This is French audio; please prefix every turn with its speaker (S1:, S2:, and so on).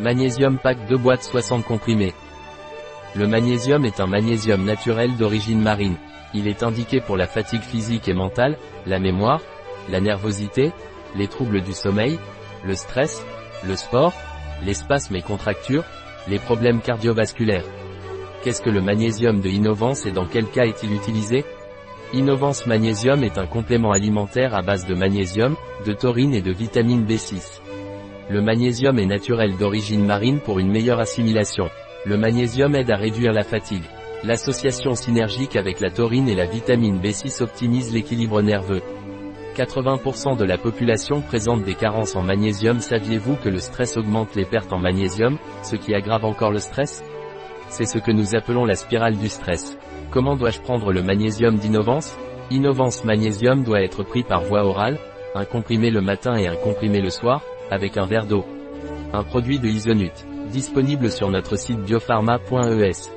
S1: Magnésium pack 2 boîtes 60 comprimés. Le magnésium est un magnésium naturel d'origine marine. Il est indiqué pour la fatigue physique et mentale, la mémoire, la nervosité, les troubles du sommeil, le stress, le sport, les spasmes et contractures, les problèmes cardiovasculaires. Qu'est-ce que le magnésium de Innovance et dans quel cas est-il utilisé? Innovance Magnésium est un complément alimentaire à base de magnésium, de taurine et de vitamine B6. Le magnésium est naturel d'origine marine pour une meilleure assimilation. Le magnésium aide à réduire la fatigue. L'association synergique avec la taurine et la vitamine B6 optimise l'équilibre nerveux. 80% de la population présente des carences en magnésium. Saviez-vous que le stress augmente les pertes en magnésium, ce qui aggrave encore le stress? C'est ce que nous appelons la spirale du stress. Comment dois-je prendre le magnésium d'Innovance? Innovance Magnésium doit être pris par voie orale, un comprimé le matin et un comprimé le soir, avec un verre d'eau. Un produit de Isonut. Disponible sur notre site biopharma.es.